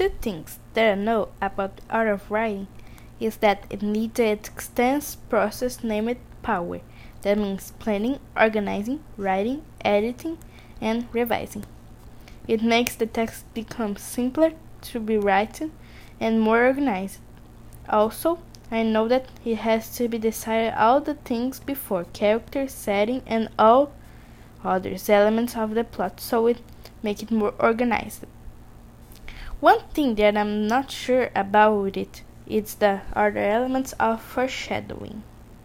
two things that I know about the art of writing is that it needs an extensive process named power. That means planning, organizing, writing, editing, and revising. It makes the text become simpler to be written and more organized. Also, I know that it has to be decided all the things before character, setting, and all other elements of the plot, so it make it more organized. One thing that I'm not sure about it is the other elements of foreshadowing.